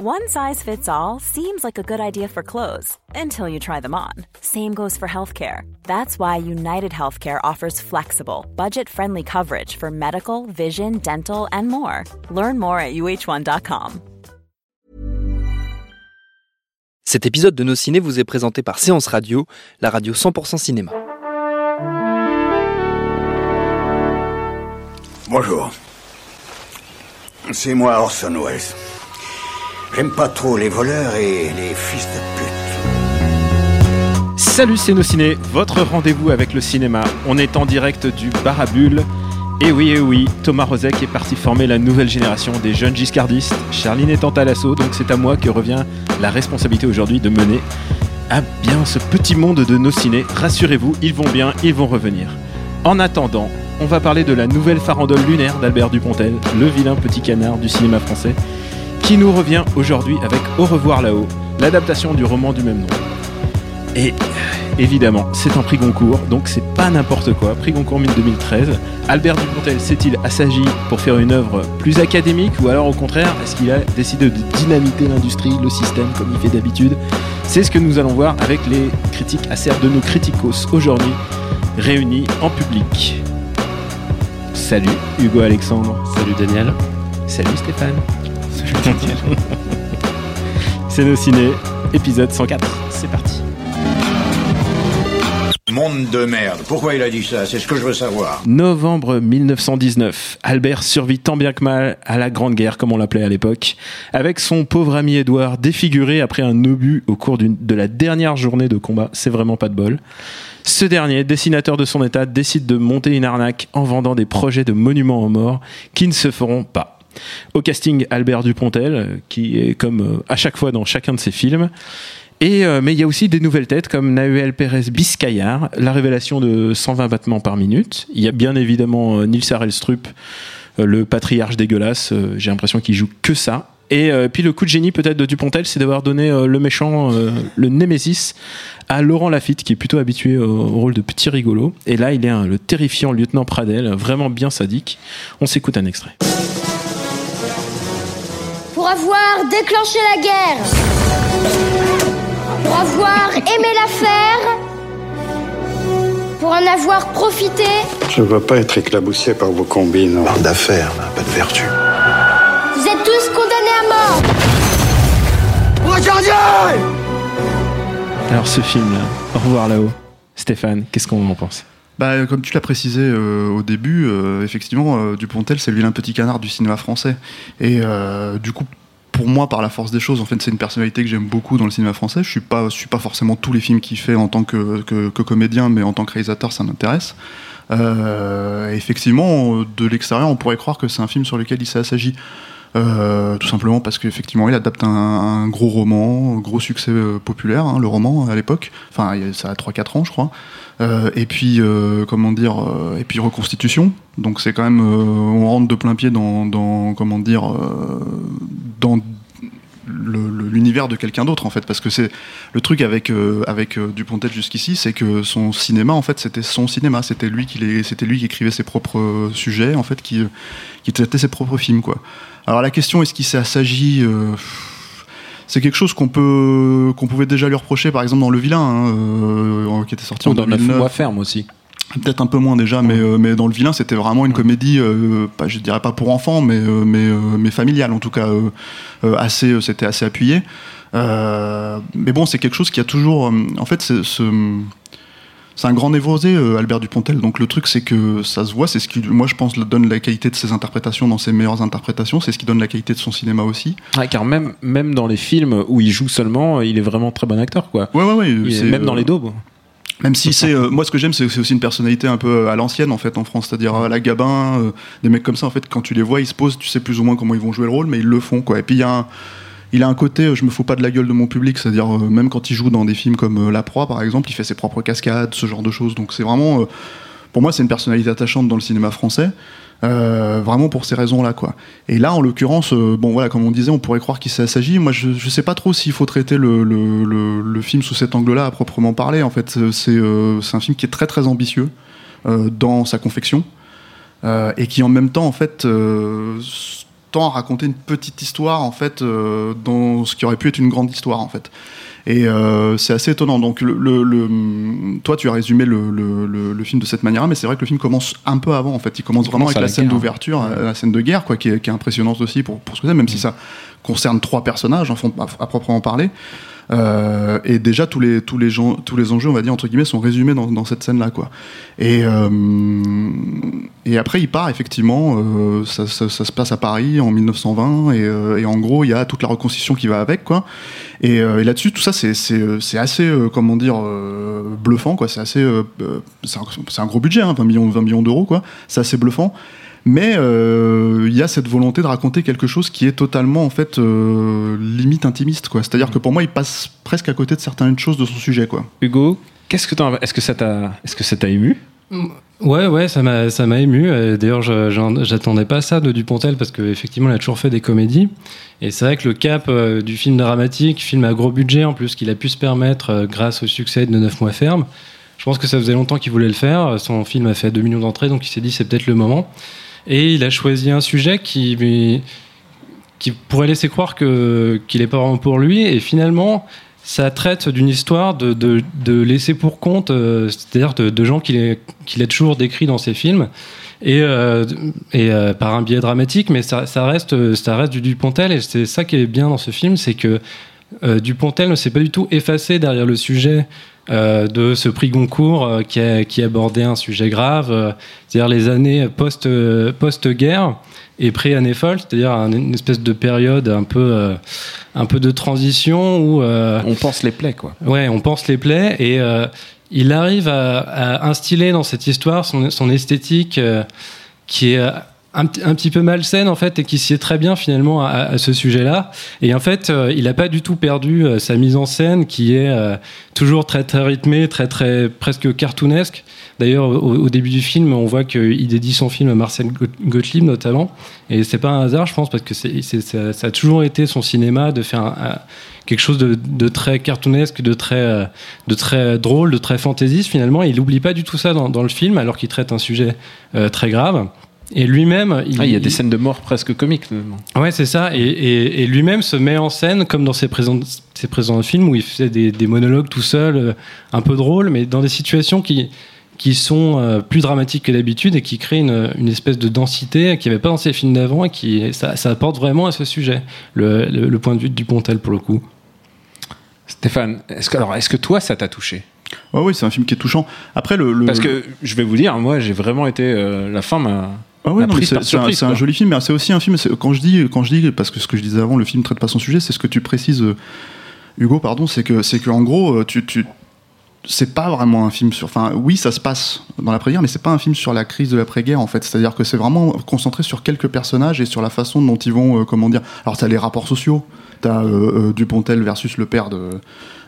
One size fits all seems like a good idea for clothes until you try them on. Same goes for healthcare. That's why United Healthcare offers flexible, budget friendly coverage for medical, vision, dental, and more. Learn more at uh1.com. Cet épisode de Nos Ciné vous est présenté par Séance Radio, la radio 100% cinéma. Bonjour. C'est moi Orson Welles. J'aime pas trop les voleurs et les fils de pute. Salut c'est nos ciné, votre rendez-vous avec le cinéma. On est en direct du Barabule. Et oui, et oui, Thomas Rozek est parti former la nouvelle génération des jeunes giscardistes. Charline étant à l'assaut, donc c'est à moi que revient la responsabilité aujourd'hui de mener à bien ce petit monde de nos ciné. Rassurez-vous, ils vont bien, ils vont revenir. En attendant, on va parler de la nouvelle farandole lunaire d'Albert Dupontel, le vilain petit canard du cinéma français, qui nous revient aujourd'hui avec Au revoir là-haut, l'adaptation du roman du même nom. Et évidemment, c'est un prix Goncourt, donc c'est pas n'importe quoi. Prix Goncourt 2013. Albert Dupontel s'est-il assagi pour faire une œuvre plus académique ou alors au contraire, est-ce qu'il a décidé de dynamiter l'industrie, le système comme il fait d'habitude? C'est ce que nous allons voir avec les critiques acerbes de nos criticos aujourd'hui, réunis en public. Salut Hugo Alexandre. Salut Daniel. Salut Stéphane. C'est nos ciné, épisode 104. C'est parti. Monde de merde. Pourquoi il a dit ça? C'est ce que je veux savoir. Novembre 1919. Albert survit tant bien que mal à la Grande Guerre, comme on l'appelait à l'époque, avec son pauvre ami Édouard défiguré après un obus au cours de la dernière journée de combat. C'est vraiment pas de bol. Ce dernier, dessinateur de son état, décide de monter une arnaque en vendant des projets de monuments aux morts qui ne se feront pas. Au casting, Albert Dupontel, euh, qui est comme euh, à chaque fois dans chacun de ses films. Et, euh, mais il y a aussi des nouvelles têtes comme Nahuel Pérez Biscayar, la révélation de 120 battements par minute. Il y a bien évidemment euh, Nils Arelstrup, le patriarche dégueulasse. J'ai l'impression qu'il joue que ça. Et puis le coup de génie peut-être de Dupontel, c'est d'avoir donné le méchant, le Némésis, à Laurent Lafitte, qui est plutôt habitué au, au rôle de petit rigolo. Et là, il est le terrifiant lieutenant Pradel, vraiment bien sadique. On s'écoute un extrait. Pour avoir déclenché la guerre. Pour avoir aimé la faire. Pour en avoir profité. Je ne veux pas être éclaboussé par vos combines. Barre d'affaires, pas de vertu. Vous êtes tous condamnés à mort. Alors ce film-là, Au revoir là-haut. Stéphane, qu'est-ce qu'on en pense? Bah, comme tu l'as précisé euh, au début, euh, effectivement, euh, Dupontel, c'est le vilain petit canard du cinéma français. Et euh, du coup, pour moi, par la force des choses, en fait, c'est une personnalité que j'aime beaucoup dans le cinéma français. Je suis pas, je suis pas forcément tous les films qu'il fait en tant que, que, que comédien, mais en tant que réalisateur, ça m'intéresse. Euh, effectivement, de l'extérieur, on pourrait croire que c'est un film sur lequel il assagi. Euh, tout simplement parce qu'effectivement il adapte un, gros roman, un gros succès euh, populaire, hein, le roman à l'époque. Enfin, ça a 3-4 ans, je crois. Euh, et puis, comment dire, et puis reconstitution. Donc c'est quand même, on rentre de plein pied dans, comment dire, dans l'univers de quelqu'un d'autre en fait parce que c'est le truc avec euh, avec euh, Dupontel jusqu'ici c'est que son cinéma en fait c'était son cinéma c'était lui qui c'était lui qui écrivait ses propres sujets en fait qui qui traitait ses propres films quoi alors la question est-ce qu'il s'agit euh, c'est quelque chose qu'on peut qu'on pouvait déjà lui reprocher par exemple dans Le Vilain hein, euh, qui était sorti en Ou dans Neuf 2009 mois ferme aussi. Peut-être un peu moins déjà, mais, euh, mais dans le vilain, c'était vraiment une comédie, euh, pas, je dirais pas pour enfants, mais, mais, mais familiale en tout cas, assez, c'était assez appuyé. Mais bon, c'est quelque chose qui a toujours, en fait, c'est ce- c'est un grand névrosé, euh, Albert Dupontel. Donc le truc, c'est que ça se voit, c'est ce qui, moi, je pense, donne la qualité de ses interprétations dans ses meilleures interprétations. C'est ce qui donne la qualité de son cinéma aussi. Ouais, car même, même dans les films où il joue seulement, il est vraiment très bon acteur, quoi. Ouais, ouais, ouais. Est- c'est, même dans euh, les daubes. Même si c'est euh, moi ce que j'aime c'est c'est aussi une personnalité un peu euh, à l'ancienne en fait en France, c'est-à-dire à la Gabin, euh, des mecs comme ça en fait quand tu les vois ils se posent, tu sais plus ou moins comment ils vont jouer le rôle mais ils le font quoi. Et puis il y a un il a un côté euh, je me fous pas de la gueule de mon public, c'est-à-dire euh, même quand il joue dans des films comme euh, La Proie par exemple, il fait ses propres cascades, ce genre de choses. Donc c'est vraiment pour moi c'est une personnalité attachante dans le cinéma français. Vraiment pour ces raisons-là, quoi. Et là, en l'occurrence, bon voilà, comme on disait, on pourrait croire qu'il s'agit. Moi, je, je sais pas trop s'il faut traiter le, film sous cet angle-là à proprement parler. En fait, c'est un film qui est très très ambitieux dans sa confection et qui en même temps, en fait, à raconter une petite histoire en fait euh, dans ce qui aurait pu être une grande histoire en fait. Et euh, c'est assez étonnant. Donc, le, le- le- toi, tu as résumé le, le- le- le film de cette manière-là, mais c'est vrai que le film commence un peu avant. En fait, il commence Il vraiment commence avec la, la scène d'ouverture, euh, la scène de guerre, quoi, qui est, qui est impressionnante aussi pour, pour ce que c'est, même si ça concerne trois personnages, à, à proprement parler. Euh, et déjà tous les tous les gens tous les enjeux on va dire entre guillemets sont résumés dans, cette scène là quoi. Et euh, et après il part effectivement euh, ça, ça- se passe à Paris en 1920 et, et en gros il y a toute la reconstitution qui va avec quoi. Et, là-dessus tout ça c'est assez comment dire bluffant c'est assez un, gros budget hein, 20 millions 20 millions d'euros c'est assez bluffant mais euh, il y a cette volonté de raconter quelque chose qui est totalement en fait euh, limite intimiste quoi. C'est-à-dire que pour moi il passe presque à côté de certaines choses de son sujet quoi. Hugo, qu'est-ce que t'en- est-ce que ça t'a, est-ce que ça t'a ému? Ouais, ouais, ça m'a, ça m'a ému. Euh, D'ailleurs, j'attendais pas ça de Dupontel parce qu'effectivement, il a toujours fait des comédies. Et c'est vrai que le cap euh, du film dramatique, film à gros budget en plus, qu'il a pu se permettre euh, grâce au succès de 9 mois ferme, je pense que ça faisait longtemps qu'il voulait le faire. Son film a fait 2 millions d'entrées, donc il s'est dit c'est peut-être le moment. Et il a choisi un sujet qui, qui pourrait laisser croire qu'il est pas vraiment pour lui. Et finalement, ça traite d'une histoire de, de, de laisser pour compte, euh, c'est-à-dire de, de gens qu'il qu'il a toujours décrits dans ses films, et, euh, et euh, par un biais dramatique, mais ça, reste, ça reste du Dupontel, et c'est ça qui est bien dans ce film, c'est que Dupontel ne s'est pas du tout effacé derrière le sujet de ce prix Goncourt euh, qui, a, qui abordait un sujet grave, euh, c'est-à-dire les années post, euh, post-guerre et pré-année folle, c'est-à-dire un- une espèce de période un peu, euh, un peu de transition où euh, On pense les plaies, quoi. Ouais, on pense les plaies et euh, il arrive à, à instiller dans cette histoire son, son esthétique euh, qui est euh, un, petit peu malsaine en fait et qui sied très bien finalement à, ce sujet-là. Et en fait, euh, il n'a pas du tout perdu euh, sa mise en scène qui est euh, toujours très très rythmée, très très presque cartoonesque. D'ailleurs, au, début du film, on voit qu'il dédie son film à Marcel Got- Gottlieb notamment, et c'est pas un hasard, je pense, parce que ça, a toujours été son cinéma de faire quelque chose de, très cartoonesque, de très, de très drôle, de très fantaisiste finalement. Il n'oublie pas du tout ça dans, le film, alors qu'il traite un sujet très grave. Et lui-même, Ah, il y a des scènes de mort presque comiques. finalement. Ouais, c'est ça. Et, et- et lui-même se met en scène comme dans ses présents, ses présents films où il faisait des, des monologues tout seul, euh, un peu drôles, mais dans des situations qui, qui sont euh, plus dramatiques que d'habitude et qui créent une, une espèce de densité qu'il n'y avait pas dans ses films d'avant et qui ça, ça apporte vraiment à ce sujet, le, le- le point de vue du Pontel pour le coup. Stéphane, est-ce que, alors, est-ce que toi, ça t'a touché? Ouais oui c'est un film qui est touchant. Après le, le- Parce que je vais vous dire, moi, j'ai vraiment été. euh, la fin m'a. Ah ouais, c'est un, joli film, mais c'est aussi un film. Quand je dis, quand je dis, parce que ce que je disais avant, le film traite pas son sujet, c'est ce que tu précises, euh, Hugo, pardon, c'est que, c'est que en gros, euh, tu, tu, c'est pas vraiment un film sur. Enfin, oui, ça se passe dans l'après-guerre, mais c'est pas un film sur la crise de l'après-guerre en fait. C'est-à-dire que c'est vraiment concentré sur quelques personnages et sur la façon dont ils vont, euh, comment dire. Alors, t'as les rapports sociaux. T'as euh, euh, Dupontel versus le père de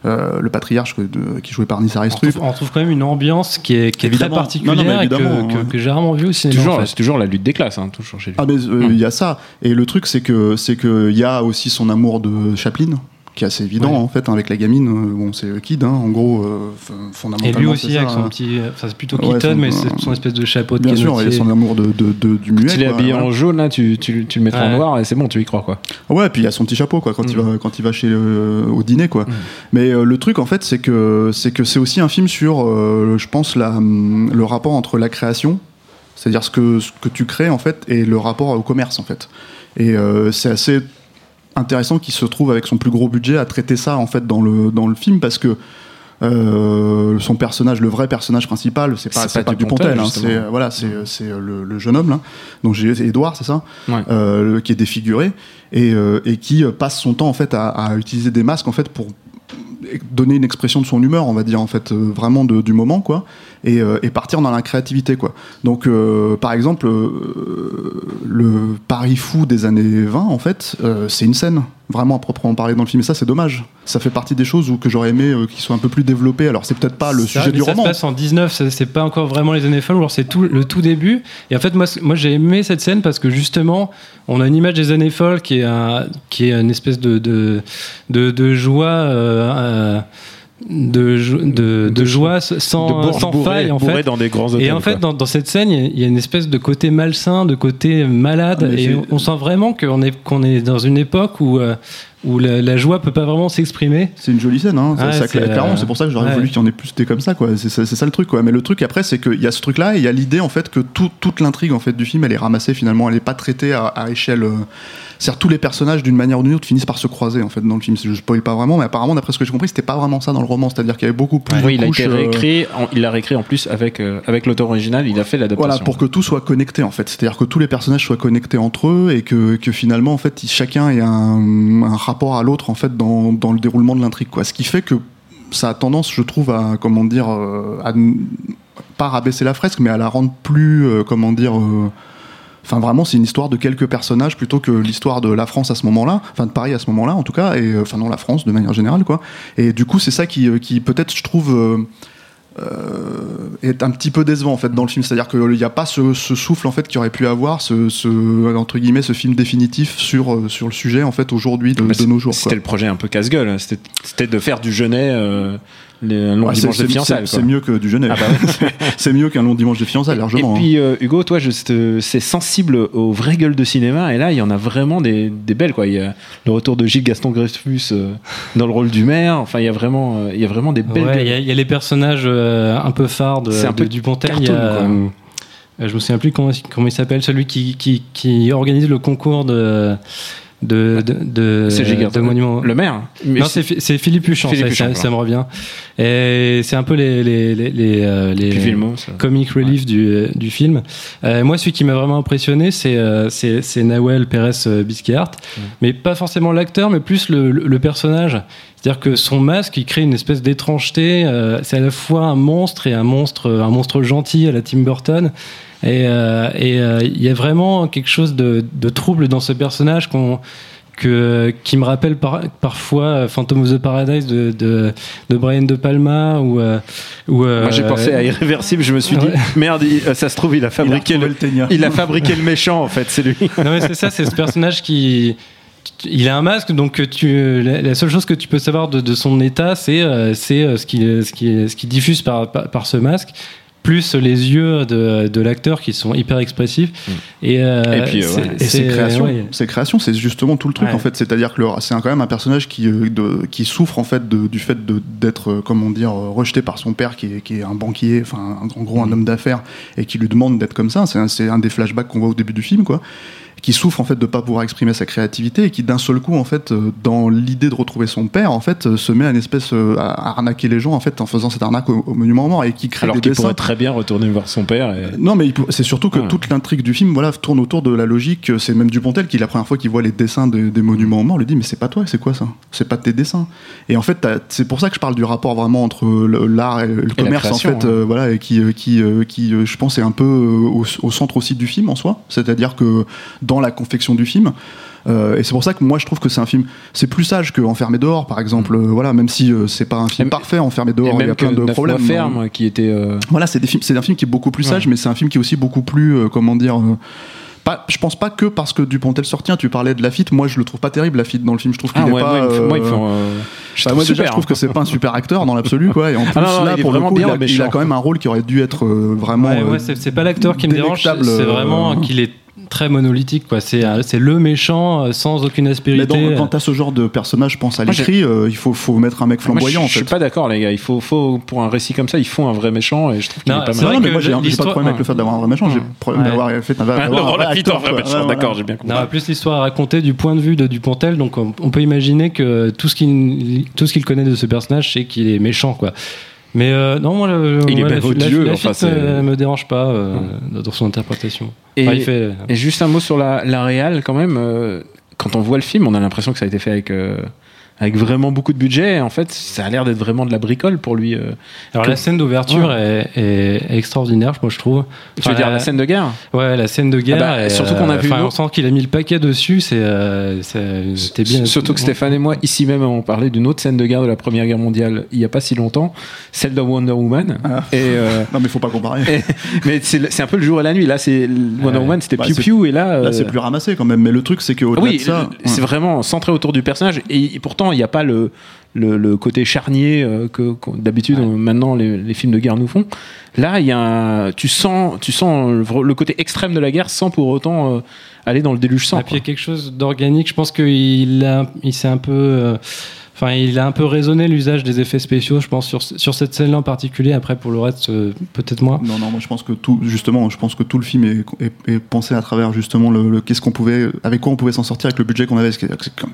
euh, le patriarche que- de- qui joué par Nissa On trouve, on trouve quand même une ambiance qui est, qui est très particulière Non, non, mais et que, évidemment, que- j'ai rarement vu au C'est cinéma. toujours, en fait. c'est toujours la lutte des classes, hein, toujours chez lui. Ah mais euh, il y a ça et le truc c'est que c'est que il y a aussi son amour de Chaplin qui est assez évident Ouais. en fait avec la gamine euh, bon c'est le kid hein, en gros euh, f- Et fondamentalement lui aussi ça, avec son hein. petit, enfin c'est plutôt Ouais, Keaton, son- mais c'est son espèce de chapeau de bien sûr il y a canotier. son amour de, de- de- du muet S'il est quoi, habillé en jaune, là, tu, tu, tu le mettras en Ouais. noir et c'est bon, tu y crois, quoi. ouais et puis il y a son petit chapeau quoi quand il Mm. va quand il va chez euh, au dîner quoi Mm. mais euh, le truc en fait c'est que c'est que c'est aussi un film sur euh, je pense la, hum, le rapport entre la création c'est-à-dire ce que ce que tu crées en fait et le rapport au commerce en fait et euh, c'est assez intéressant qu'il se trouve avec son plus gros budget à traiter ça en fait dans le dans le film parce que euh, son personnage, le vrai personnage principal, c'est pas, C'est c'est pas pas Dupontel, hein, c'est voilà, c'est c'est le, le jeune homme là, dont j'ai Edouard, c'est ça, Ouais. Euh, qui est défiguré et, euh, et qui passe son temps en fait à, à utiliser des masques en fait pour donner une expression de son humeur, on va dire en fait, vraiment de- du moment quoi, et, euh, et partir dans la créativité quoi. Donc euh, par exemple, euh, le Paris fou des années 20 en fait, c'est une scène vraiment à proprement parler dans le film, et ça c'est dommage. Ça fait partie des choses où que j'aurais aimé qu'ils soient un peu plus développés. Alors c'est peut-être pas le Ça, sujet du ça roman. se passe en 19, ça- c'est pas encore vraiment les années folles, alors c'est tout, le tout début. Et en fait, moi, moi j'ai aimé cette scène parce que justement, on a une image des années folles qui est, un- qui est une espèce de, de, de, de joie. De, de, de joie sans, de faille en fait. dans des grands hôtels. Et en fait, dans, dans cette scène, il y a- il y a une espèce de côté malsain, de côté malade, Ah, et on, on sent vraiment qu'on est, qu'on est dans une époque où, euh, où la, la joie peut pas vraiment s'exprimer. C'est une jolie scène, hein. ça, Ouais, ça c'est, claque clairement. euh, C'est pour ça que j'aurais ouais. voulu qu'il y en ait plus des comme ça, quoi. C'est c'est- c'est ça le truc, quoi. Mais le truc après, c'est qu'il y a ce truc-là, et il y a l'idée en fait que tout- toute l'intrigue en fait du film, elle est ramassée finalement, elle est pas traitée à, à échelle. euh, C'est-à-dire tous les personnages d'une manière ou d'une autre finissent par se croiser en fait dans le film. Je spoil pas vraiment, mais apparemment d'après ce que j'ai compris, c'était pas vraiment ça dans le roman. C'est-à-dire qu'il y avait beaucoup plus oui, de il a euh, réécrit. en- il l'a réécrit en plus avec euh, avec l'auteur original. Il a fait l'adaptation. Voilà, pour que tout soit connecté en fait. C'est-à-dire que tous les personnages soient connectés entre eux et que, que finalement en fait ils- chacun ait un, un rapport à l'autre en fait dans, dans le déroulement de l'intrigue. Ce qui fait que ça a tendance, je trouve, à comment dire, euh, à pas rabaisser la fresque, mais à la rendre plus, euh, comment dire. euh, vraiment, c'est une histoire de quelques personnages plutôt que l'histoire de la France à ce moment-là, enfin de Paris à ce moment-là, en tout cas, et enfin non, la France de manière générale, quoi. Et du coup, c'est ça qui, qui peut-être, je trouve, est un petit peu décevant en fait dans le film. C'est-à-dire qu'il n'y a pas ce, ce souffle en fait qu'il aurait pu avoir, ce, ce- entre guillemets, ce film définitif sur euh, sur le sujet en fait aujourd'hui de, Bah, de nos jours. C'était le projet un peu casse-gueule. hein. C'était de faire du Genet euh, un long Ouais, dimanche de fiançailles. c'est- mieux que du Genève. Ah bah c'est mieux qu'un long dimanche de fiançailles, Et largement. hein. puis euh, Hugo, toi, c'est sensible aux vraies gueules de cinéma, et là, il y en a vraiment des, des belles. Quoi. Il y a le retour de Gilles Gaston Dreyfus euh, dans le rôle du maire. Enfin, il y a vraiment, euh, il y a vraiment des belles Ouais, gueules. Il y, a- il y a les personnages euh, un peu phares de, C'est un de peu euh, je me souviens plus comment, comment il s'appelle, celui qui, qui, qui organise le concours de. De, de, de, de monuments. Le maire. Non, c'est- Philippe Huchon, Philippe ça, Huchon, ça- me revient. Et c'est un peu les, les, les, les, euh, les comic relief du, du film. Euh, moi, celui qui m'a vraiment impressionné, c'est euh, c'est Nawel Pérez euh, Bisquehart, mais pas forcément l'acteur, mais plus le, le- le personnage. C'est-à-dire que son masque, il crée une espèce d'étrangeté. euh, c'est à la fois un monstre et un monstre, un monstre gentil à la Tim Burton. Et euh, euh, il y a vraiment quelque chose de, de trouble dans ce personnage qu'on que, qui me rappelle par- parfois Phantom of the Paradise de, de, de Brian De Palma ou euh, ou, euh, Moi, j'ai pensé à Irréversible. Je me suis dit, Ouais. merde, il- euh, ça se trouve, il a fabriqué le, il a fabriqué le méchant. En fait, c'est lui. Non mais c'est ça, c'est ce personnage qui il a un masque, donc tu, la, seule chose que tu peux savoir de, de son état, c'est euh, c'est euh, ce qu'il ce qui, ce qui diffuse par, par, par ce masque, plus les yeux de, de l'acteur qui sont hyper expressifs. Et, euh, Et puis, euh, c'est- ouais. Et ses créations, ouais. créations, c'est justement tout le truc Ouais. en fait. C'est-à-dire que c'est quand même un personnage qui, euh, de- qui souffre en fait du fait d'être, euh, comment dire, euh, rejeté par son père, qui est, qui est un banquier, enfin en gros Mm. un homme d'affaires, et qui lui demande d'être comme ça. C'est un, c'est un des flashbacks qu'on voit au début du film, quoi. Qui souffre en fait de pas pouvoir exprimer sa créativité et qui d'un seul coup en fait, euh, dans l'idée de retrouver son père, en fait, euh, se met à une espèce euh, à arnaquer les gens en fait en faisant cette arnaque au, au monument aux morts et qui crée Alors qu'il pourrait très bien retourner voir son père. et- Non, mais c'est surtout que Ouais. toute l'intrigue du film voilà, tourne autour de la logique. C'est même Dupontel qui, la première fois qu'il voit les dessins des, des monuments aux morts, lui dit Mais c'est pas toi, c'est quoi ça? C'est pas tes dessins. Et en fait, c'est pour ça que je parle du rapport vraiment entre l'art et le commerce, en fait, hein. euh, voilà, et qui, qui, qui je pense, est un peu au, au centre aussi du film en soi. C'est-à-dire que dans la confection du film, euh, et c'est pour ça que moi je trouve que c'est un film, c'est plus sage que Enfermé dehors, par exemple. Euh, voilà, même si euh, c'est pas un film Et- parfait, Enfermé dehors, il y a que plein de problèmes. Ferme, qui était. euh, Voilà, c'est des films, c'est un film qui est beaucoup plus sage, mais c'est un film qui est aussi beaucoup plus, euh, comment dire. euh, pas, je pense pas que parce que Dupontel sortient, tu parlais de Lafitte, moi je le trouve pas terrible Lafitte dans le film, je trouve qu'il Ah est ouais, pas. moi, il me fait- moi, euh, je bah, trouve déjà je trouve hein. que c'est pas un super acteur dans l'absolu quoi et en plus Ah non, non, là pour le vraiment coup bien il, a, il quand même un rôle qui aurait dû être euh, vraiment Ouais, ouais, c'est pas l'acteur qui me dérange, c'est euh, vraiment qu'il est très monolithique. quoi. C'est euh, c'est le méchant euh, sans aucune mais aspérité. dans, quand t'as ce genre de personnage je pense à l'écrit euh, il faut, faut mettre un mec Moi, flamboyant je, en je suis fait pas d'accord, les gars. Il faut, faut, pour un récit comme ça, il faut un vrai méchant et je trouve qu'il Non, est pas mal. vrai non, mais moi j'ai pas de problème avec le fait d'avoir un vrai méchant j'ai Ouais. problème Ouais. d'avoir fait Ah, un vrai acteur, méchant, Ouais, d'accord, j'ai bien compris. Non, plus l'histoire à raconter du point de vue de Dupontel, donc on, on peut imaginer que tout ce qu'il tout ce qu'il connaît de ce personnage, c'est qu'il est méchant, quoi. Mais euh, non, moi, le, Il est moi, même la, la, enfin, c'est- euh, me dérange pas euh, dans son interprétation. Et- Enfin, il fait, Et juste un mot sur la, la réal, quand même. euh, quand on voit le film, on a l'impression que ça a été fait avec, euh, avec vraiment beaucoup de budget. En fait, ça a l'air d'être vraiment de la bricole pour lui. euh. Alors que- la scène d'ouverture est, est extraordinaire, moi je trouve. Tu veux dire la scène de guerre Ouais, la scène de guerre. Ah bah, est, surtout qu'on a vu enfin, une on sent qu'il a mis le paquet dessus. C'est, euh, c'était bien. Surtout que Stéphane et moi, ici même, on parlait d'une autre scène de guerre de la Première Guerre mondiale il y a pas si longtemps, celle de Wonder Woman. Ah. Et, euh, non mais faut pas comparer et- mais c'est un peu le jour et la nuit. Là, c'est Wonder Ouais. Woman, c'était Bah, piou piou, et là, là euh, c'est plus ramassé quand même mais le truc c'est qu'au-delà oui, de ça c'est ouais. vraiment centré autour du personnage et, et il n'y a pas le, le, le côté charnier euh, que, que d'habitude Ouais. maintenant les, les films de guerre nous font. Là, il y a un- tu sens, tu sens le, le côté extrême de la guerre sans pour autant euh, aller dans le déluge sang. Et puis il y a quelque chose d'organique. Je pense qu'il a, il s'est un peu, euh, enfin, il a un peu raisonné l'usage des effets spéciaux. Je pense sur sur cette scène-là en particulier. Après pour le reste, euh, peut-être moins. Non, non, moi je pense que tout, justement, je pense que tout le film est, est- est pensé à travers justement le, le- qu'est-ce qu'on pouvait, avec quoi on pouvait s'en sortir avec le budget qu'on avait. C'est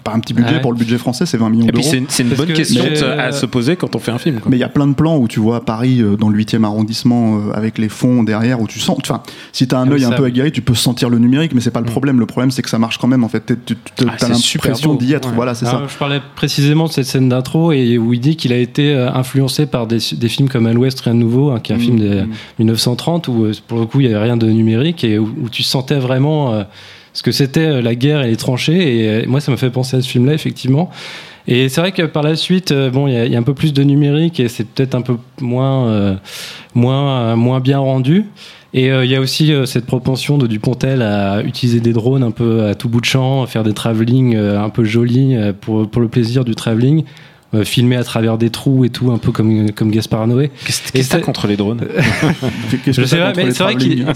pas un petit budget Ouais. pour le budget français, c'est 20 millions Et puis d'euros. c'est, c'est une bonne que question à euh, se poser quand on fait un film. quoi. Mais il y a plein de plans où tu vois Paris euh, dans le 8e arrondissement avec les fonds derrière où tu sens. Enfin, si t'as un Ah œil un ça, peu aguerri, tu peux sentir le numérique, mais c'est pas le Mm. problème. Le problème, c'est que ça marche quand même. En fait, tu Ah, as super l'impression d'y être. Ouais. Voilà, c'est ça. Ah, Je parlais précisément de cette scène d'intro et où il dit qu'il a été euh, influencé par des, des films comme À l'Ouest, Rien de Nouveau, hein, qui est un film de Mm. 1930 où euh, pour le coup il n'y avait rien de numérique et où, où tu sentais vraiment euh, ce que c'était la guerre et les tranchées. Et euh, moi ça me fait penser à ce film-là effectivement. Et c'est vrai que par la suite, bon, il y, a- il y a un peu plus de numérique et c'est peut-être un peu moins, euh, moins, moins bien rendu. Et euh, il y a aussi euh, cette propension de Dupontel à utiliser des drones un peu à tout bout de champ, à faire des travelling euh, un peu jolis pour, pour le plaisir du travelling, euh, filmer à travers des trous et tout, un peu comme, comme Gaspard Noé. Qu'est-ce, que t'as c'est- contre les drones Qu'est-ce Je sais pas, mais c'est vrai qu'il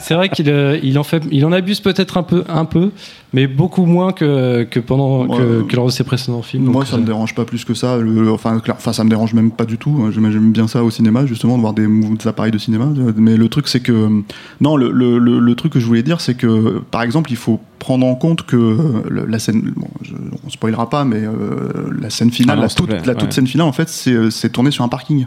c'est vrai qu'il euh, il en fait, il en abuse peut-être un peu, un peu, mais beaucoup moins que, que pendant que, Ouais. que lors de ses précédents films. Moi, Donc, ça me euh, dérange pas plus que ça. Le- enfin, clair- enfin, ça me dérange même pas du tout. J'aime j'aime bien ça au cinéma, justement, de voir des, appareils de cinéma. Mais le truc, c'est que non, le, le- le- le truc que je voulais dire, c'est que, par exemple, il faut prendre en compte que le- la scène, bon, je, on spoilera pas, mais euh, la scène finale, Ah la, toute, la toute ouais. scène finale, en fait, c'est c'est tourné sur un parking.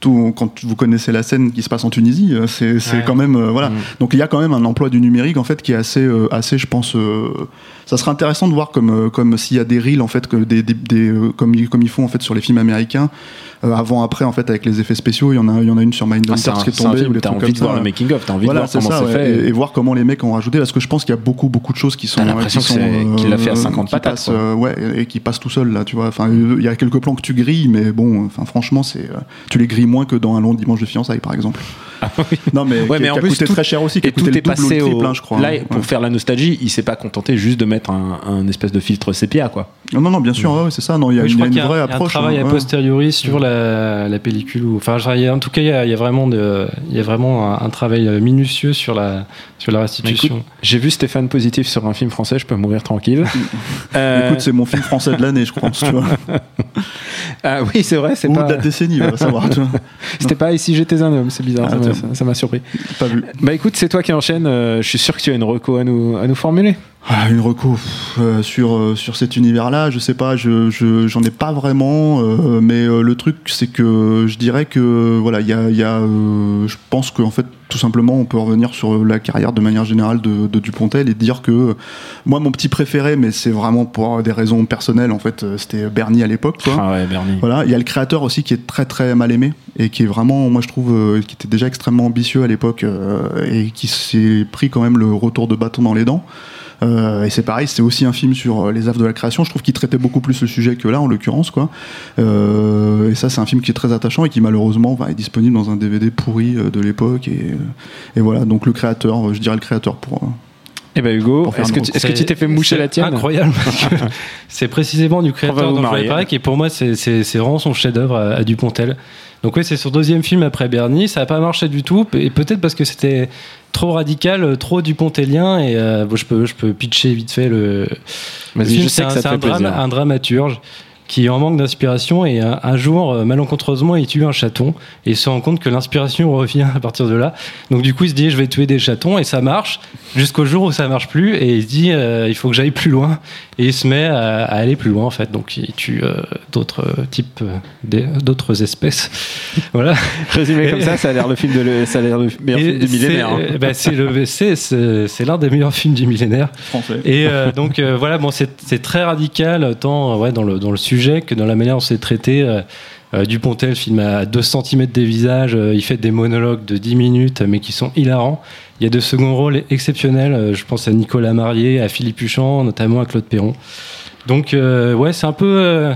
Tout, quand vous connaissez la scène qui se passe en Tunisie, euh, c'est Ouais. quand même euh, voilà. Mm. Donc il y a quand même un emploi du numérique en fait qui est assez euh, assez, je pense. euh, ça serait intéressant de voir comme euh, comme s'il y a des reels en fait que des, des, des, euh, comme ils- comme ils font en fait sur les films américains euh, avant après en fait avec les effets spéciaux. Il y en a il y en a une sur Mindhunters Ah, qui est tombée ou des trucs envie comme de voir ça. le making of, t'as envie Voilà, de voir comment ça, c'est ouais, fait. et, et voir comment les mecs ont rajouté, parce que je pense qu'il y a beaucoup, beaucoup de choses qui sont. L'impression qu'il l'a fait à euh, 50 qui patates, passent, euh, ouais, et qui passent tout seul là, tu vois. Enfin, il y a quelques plans que tu grilles, mais bon, enfin, franchement, c'est, tu les grilles moins que dans un long dimanche de fiançailles, par exemple. Ah oui. Non, mais, Ouais, qui, mais en qui a plus, coûté tout- très cher aussi, qui Et tout coûté est double ou passé le triple, au. hein, je crois. Là, Ouais. pour faire la nostalgie, il s'est pas contenté juste de mettre un, un espèce de filtre sépia, quoi. Non, non, non, bien sûr, ouais, c'est ça. Non, il y a Oui, une, y a y a une un- vraie y a un approche. travail hein, a posteriori sur la, la pellicule. ou- Enfin, en tout cas, il y a, il y a vraiment, de, il y a vraiment un, un travail euh, minutieux sur la, sur la Mais restitution. J'ai vu Stéphane positif sur un film français, je peux mourir tranquille. Euh, Écoute, c'est mon film français de l'année, je pense. Tu vois. ah oui, c'est vrai, c'est Ou pas. de la décennie, va savoir. C'était pas ici j'étais un homme, c'est bizarre, Ah, ça m'a- surpris. Pas vu. Bah écoute, c'est toi qui enchaîne. euh, je suis sûr que tu as une reco à nous, à nous formuler. Ah, une reco euh, sur, euh, sur cet univers-là, je sais pas, je, je- j'en ai pas vraiment, euh, mais le truc c'est que je dirais que voilà, il y a, y a, je pense qu'en fait tout simplement on peut revenir sur la carrière de manière générale de, de Dupontel et dire que moi mon petit préféré, mais c'est vraiment pour des raisons personnelles en fait, c'était Bernie à l'époque. Ah ouais, Bernie. Voilà, il y a le créateur aussi qui est très très mal aimé et qui est vraiment, moi je trouve, qui était déjà extrêmement ambitieux à l'époque et qui s'est pris quand même le retour de bâton dans les dents. Euh, et c'est pareil, c'est aussi un film sur euh, les affres de la création. Je trouve qu'il traitait beaucoup plus le sujet que là, en l'occurrence, quoi. Euh, et ça, c'est un film qui est très attachant et qui malheureusement va est disponible dans un DVD pourri euh, de l'époque. Et, et voilà, donc le créateur, je dirais le créateur pour. euh, Eh ben Hugo, est-ce que, tu, que t'es fait moucher la tienne Incroyable. c'est précisément du créateur dont je voulais marier. parler, et pour moi, c'est c'est- c'est vraiment son chef-d'œuvre à, à Dupontel. Donc, oui, c'est son deuxième film après Bernie. Ça n'a pas marché du tout, et peut-être parce que c'était trop radical, trop dupontelien. Et euh, bon, je, peux, je peux pitcher vite fait le. film. C'est un- drame- dramaturge qui en manque d'inspiration et un, un jour, euh, malencontreusement, il tue un chaton et il se rend compte que l'inspiration revient à partir de là. Donc du coup, il se dit, je vais tuer des chatons et ça marche jusqu'au jour où ça marche plus et il se dit, euh, il faut que j'aille plus loin et il se met à, à aller plus loin en fait. Donc il tue euh, d'autres euh, types, euh, des- d'autres espèces. voilà. Résumé comme ça, ça a l'air le film de le, ça a l'air le meilleur film du millénaire. hein. bah, c'est le- c'est- c'est- c'est l'un des meilleurs films du millénaire. français. Et euh, donc euh, voilà, bon, c'est c'est très radical, tant ouais, dans, le, dans le sujet que dans la manière dont c'est traité. Euh, Dupontel filme à 2 cm des visages, euh, il fait des monologues de 10 minutes, mais qui sont hilarants. Il y a de second rôles exceptionnels, euh, je pense à Nicolas Marié, à Philippe Huchon, notamment à Claude Perron. Donc ouais, c'est un peu...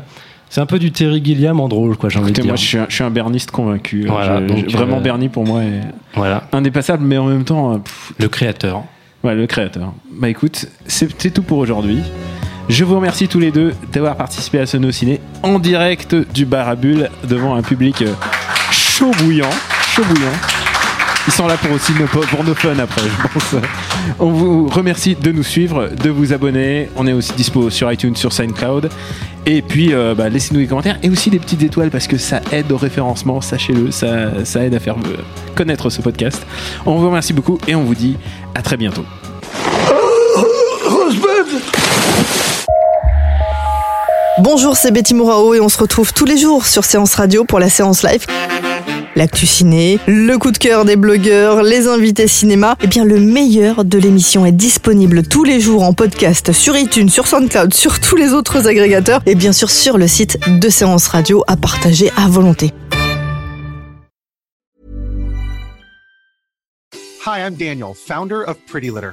c'est un peu du Terry Gilliam en drôle, quoi, j'ai envie de dire. moi, je suis, un, je suis un berniste convaincu. Voilà, Je- donc, vraiment, Bernie pour moi est Voilà, indépassable, mais en même temps, pff, le créateur. ouais, le créateur. Bah écoute, c'est c'est tout pour aujourd'hui. Je vous remercie tous les deux d'avoir participé à ce No Ciné en direct du bar à bulles devant un public euh, chaud bouillant, chaud bouillant. Ils sont là pour aussi nos, pour nos fun après, je pense. On vous remercie de nous suivre, de vous abonner. On est aussi dispo sur iTunes, sur SoundCloud. Et puis, euh, bah, laissez-nous des commentaires et aussi des petites étoiles parce que ça aide au référencement, sachez-le, ça, ça aide à faire euh, connaître ce podcast. On vous remercie beaucoup et on vous dit à très bientôt. Bonjour, c'est Betty Mourao et on se retrouve tous les jours sur Séance Radio pour la séance live. L'actu ciné, le coup de cœur des blogueurs, les invités cinéma, et bien le meilleur de l'émission est disponible tous les jours en podcast sur iTunes, sur SoundCloud, sur tous les autres agrégateurs et bien sûr sur le site de Séance Radio à partager à volonté. Hi, I'm Daniel, founder of Pretty Litter.